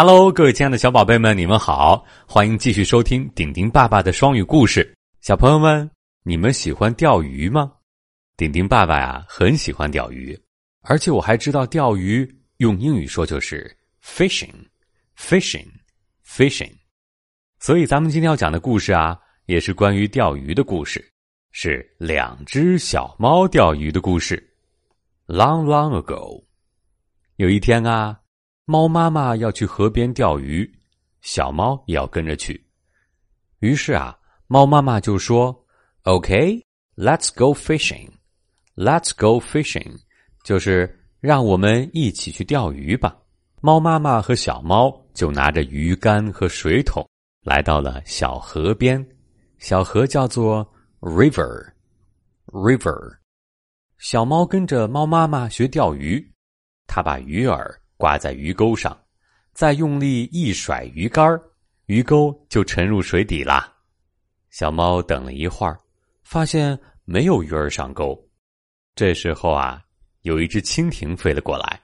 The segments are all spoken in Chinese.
Hello，各位亲爱的小宝贝们，你们好，欢迎继续收听顶顶爸爸的双语故事。小朋友们，你们喜欢钓鱼吗？顶顶爸爸呀，很喜欢钓鱼，而且我还知道钓鱼用英语说就是 fishing，fishing，fishing。所以咱们今天要讲的故事啊，也是关于钓鱼的故事，是两只小猫钓鱼的故事。Long, long ago，有一天啊。猫妈妈要去河边钓鱼，小猫也要跟着去。于是啊，猫妈妈就说：“OK，let's go fishing，let's go fishing，就是让我们一起去钓鱼吧。”猫妈妈和小猫就拿着鱼竿和水桶来到了小河边，小河叫做 river，river。小猫跟着猫妈妈学钓鱼，它把鱼饵。挂在鱼钩上，再用力一甩鱼竿鱼钩就沉入水底啦。小猫等了一会儿，发现没有鱼儿上钩。这时候啊，有一只蜻蜓飞了过来。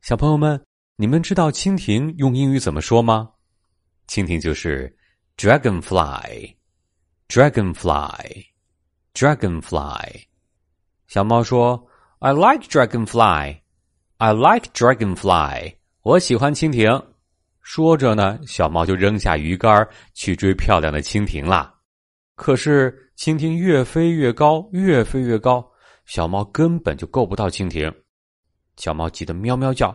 小朋友们，你们知道蜻蜓用英语怎么说吗？蜻蜓就是 dragonfly，dragonfly，dragonfly。小猫说：“I like dragonfly。” I like dragonfly。我喜欢蜻蜓。说着呢，小猫就扔下鱼竿去追漂亮的蜻蜓啦。可是蜻蜓越飞越高，越飞越高，小猫根本就够不到蜻蜓。小猫急得喵喵叫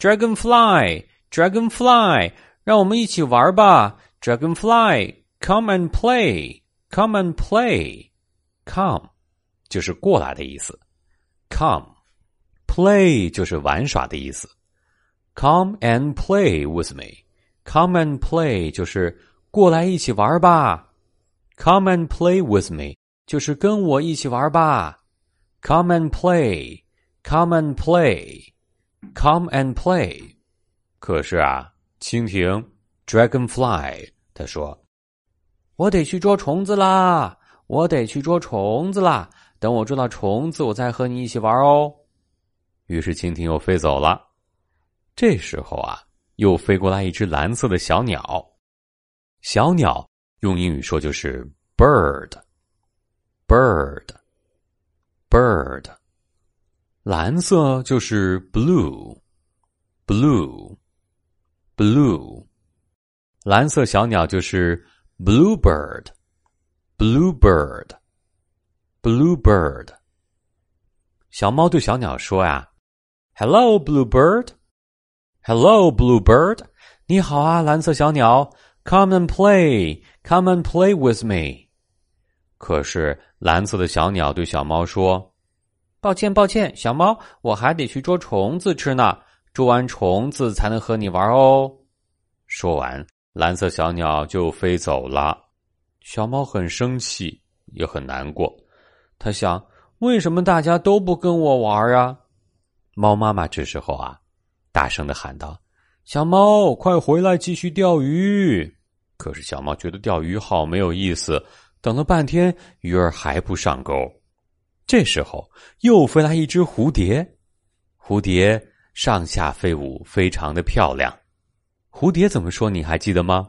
：“Dragonfly，Dragonfly，让我们一起玩吧！Dragonfly，come and play，come and play，come，就是过来的意思，come。” Play 就是玩耍的意思，Come and play with me。Come and play 就是过来一起玩吧。Come and play with me 就是跟我一起玩吧。Come and play。Come and play。Come and play。可是啊，蜻蜓 Dragonfly 他说：“我得去捉虫子啦！我得去捉虫子啦！等我捉到虫子，我再和你一起玩哦。”于是蜻蜓又飞走了。这时候啊，又飞过来一只蓝色的小鸟。小鸟用英语说就是 bird，bird，bird。蓝色就是 blue，blue，blue。蓝色小鸟就是 bluebird，bluebird，bluebird。小猫对小鸟说呀。Hello, bluebird. Hello, bluebird. 你好啊，蓝色小鸟。Come and play. Come and play with me. 可是蓝色的小鸟对小猫说：“抱歉，抱歉，小猫，我还得去捉虫子吃呢。捉完虫子才能和你玩哦。”说完，蓝色小鸟就飞走了。小猫很生气，也很难过。他想：为什么大家都不跟我玩啊？猫妈妈这时候啊，大声的喊道：“小猫，快回来继续钓鱼！”可是小猫觉得钓鱼好没有意思，等了半天，鱼儿还不上钩。这时候又飞来一只蝴蝶，蝴蝶上下飞舞，非常的漂亮。蝴蝶怎么说？你还记得吗？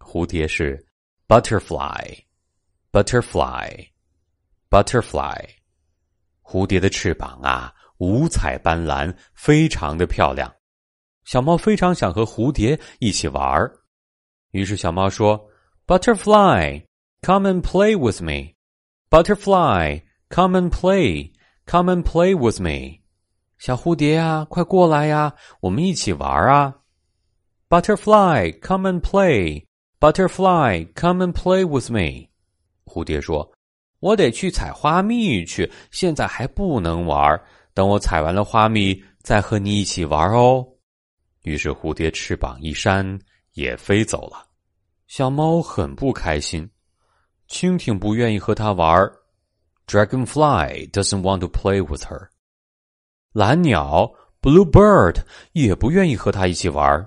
蝴蝶是 butterfly，butterfly，butterfly。蝴蝶的翅膀啊。五彩斑斓，非常的漂亮。小猫非常想和蝴蝶一起玩儿，于是小猫说：“Butterfly, come and play with me. Butterfly, come and play, come and play with me. 小蝴蝶呀，快过来呀，我们一起玩啊！Butterfly, come and play. Butterfly, come and play with me. 蝴蝶说：“我得去采花蜜去，现在还不能玩。”等我采完了花蜜，再和你一起玩哦。于是蝴蝶翅膀一扇，也飞走了。小猫很不开心，蜻蜓不愿意和它玩。Dragonfly doesn't want to play with her。蓝鸟 Bluebird 也不愿意和它一起玩。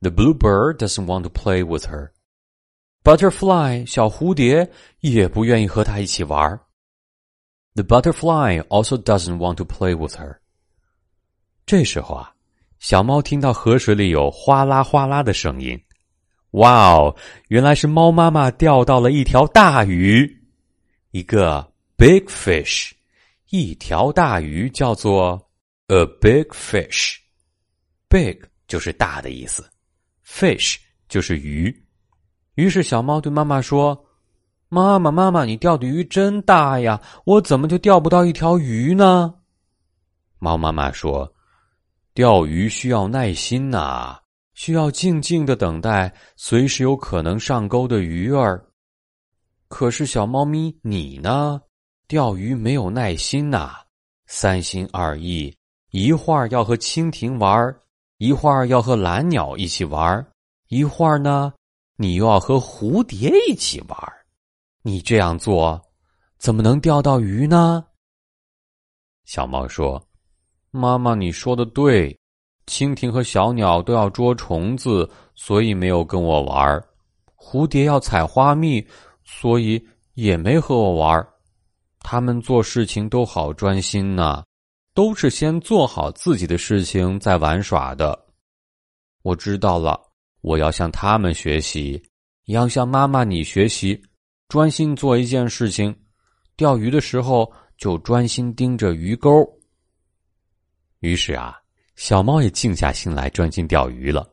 The bluebird doesn't want to play with her。Butterfly 小蝴蝶也不愿意和它一起玩。The butterfly also doesn't want to play with her。这时候啊，小猫听到河水里有哗啦哗啦的声音。哇哦！原来是猫妈妈钓到了一条大鱼，一个 big fish，一条大鱼叫做 a big fish。big 就是大的意思，fish 就是鱼。于是小猫对妈妈说：“妈妈，妈妈，你钓的鱼真大呀，我怎么就钓不到一条鱼呢？”猫妈妈说：“钓鱼需要耐心呐。”需要静静的等待，随时有可能上钩的鱼儿。可是小猫咪，你呢？钓鱼没有耐心呐，三心二意，一会儿要和蜻蜓玩，一会儿要和蓝鸟一起玩，一会儿呢，你又要和蝴蝶一起玩。你这样做，怎么能钓到鱼呢？小猫说：“妈妈，你说的对。”蜻蜓和小鸟都要捉虫子，所以没有跟我玩蝴蝶要采花蜜，所以也没和我玩他们做事情都好专心呐，都是先做好自己的事情再玩耍的。我知道了，我要向他们学习，也要向妈妈你学习，专心做一件事情。钓鱼的时候就专心盯着鱼钩。于是啊。小猫也静下心来，专心钓鱼了。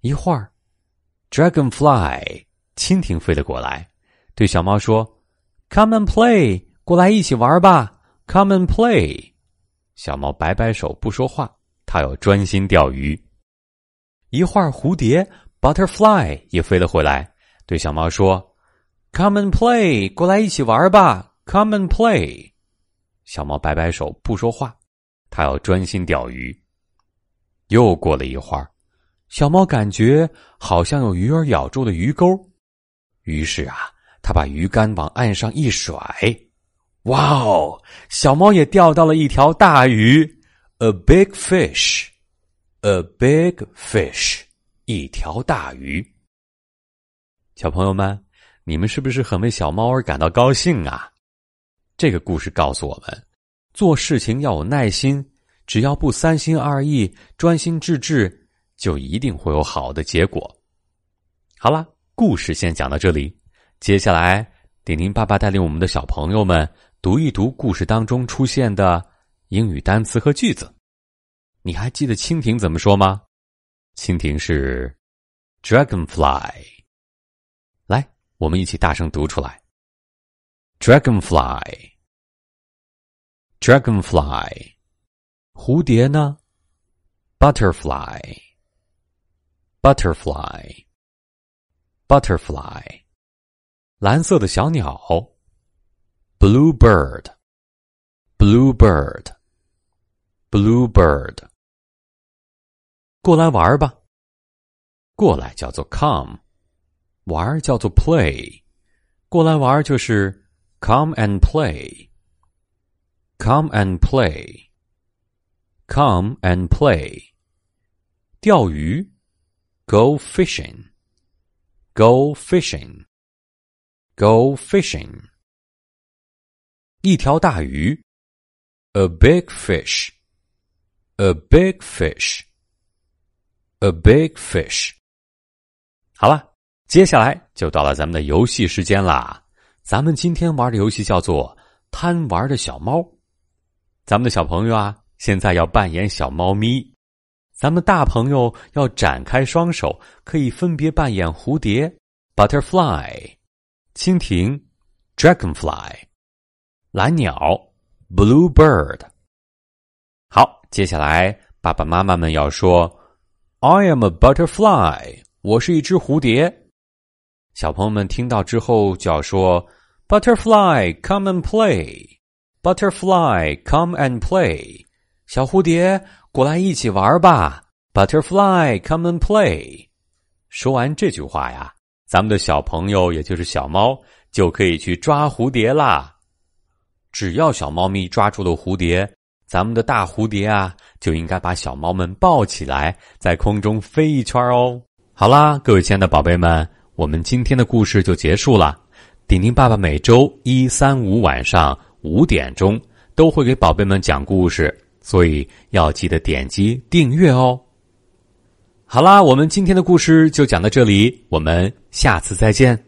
一会儿，dragonfly 蜻蜓飞了过来，对小猫说：“Come and play，过来一起玩吧。”Come and play。小猫摆摆手，不说话，它要专心钓鱼。一会儿，蝴蝶 butterfly 也飞了回来，对小猫说：“Come and play，过来一起玩吧。”Come and play。小猫摆摆手，不说话。它要专心钓鱼。又过了一会儿，小猫感觉好像有鱼儿咬住了鱼钩，于是啊，它把鱼竿往岸上一甩，哇哦！小猫也钓到了一条大鱼，a big fish，a big fish，一条大鱼。小朋友们，你们是不是很为小猫而感到高兴啊？这个故事告诉我们。做事情要有耐心，只要不三心二意、专心致志，就一定会有好的结果。好了，故事先讲到这里，接下来丁丁爸爸带领我们的小朋友们读一读故事当中出现的英语单词和句子。你还记得蜻蜓怎么说吗？蜻蜓是 dragonfly。来，我们一起大声读出来：dragonfly。Dragonfly，蝴蝶呢？Butterfly，Butterfly，Butterfly，蓝色的小鸟，Bluebird，Bluebird，Bluebird，过来玩吧。过来叫做 come， 玩叫做 play，过来玩就是 come and play。Come and play. Come and play. 钓鱼，Go fishing. Go fishing. Go fishing. 一条大鱼，A big fish. A big fish. A big fish. 好了， 接下来就到了咱们的游戏时间啦。咱们今天玩的游戏叫做贪玩的小猫。咱们的小朋友啊，现在要扮演小猫咪；咱们大朋友要展开双手，可以分别扮演蝴蝶 （butterfly）、蜻蜓 （dragonfly）、蓝鸟 （bluebird）。好，接下来爸爸妈妈们要说：“I am a butterfly。”我是一只蝴蝶。小朋友们听到之后就要说：“Butterfly，come and play。” Butterfly, come and play. 小蝴蝶，过来一起玩吧。Butterfly, come and play. 说完这句话呀，咱们的小朋友，也就是小猫，就可以去抓蝴蝶啦。只要小猫咪抓住了蝴蝶，咱们的大蝴蝶啊，就应该把小猫们抱起来，在空中飞一圈哦。好啦，各位亲爱的宝贝们，我们今天的故事就结束了。顶顶爸爸每周一、三、五晚上。五点钟都会给宝贝们讲故事，所以要记得点击订阅哦。好啦，我们今天的故事就讲到这里，我们下次再见。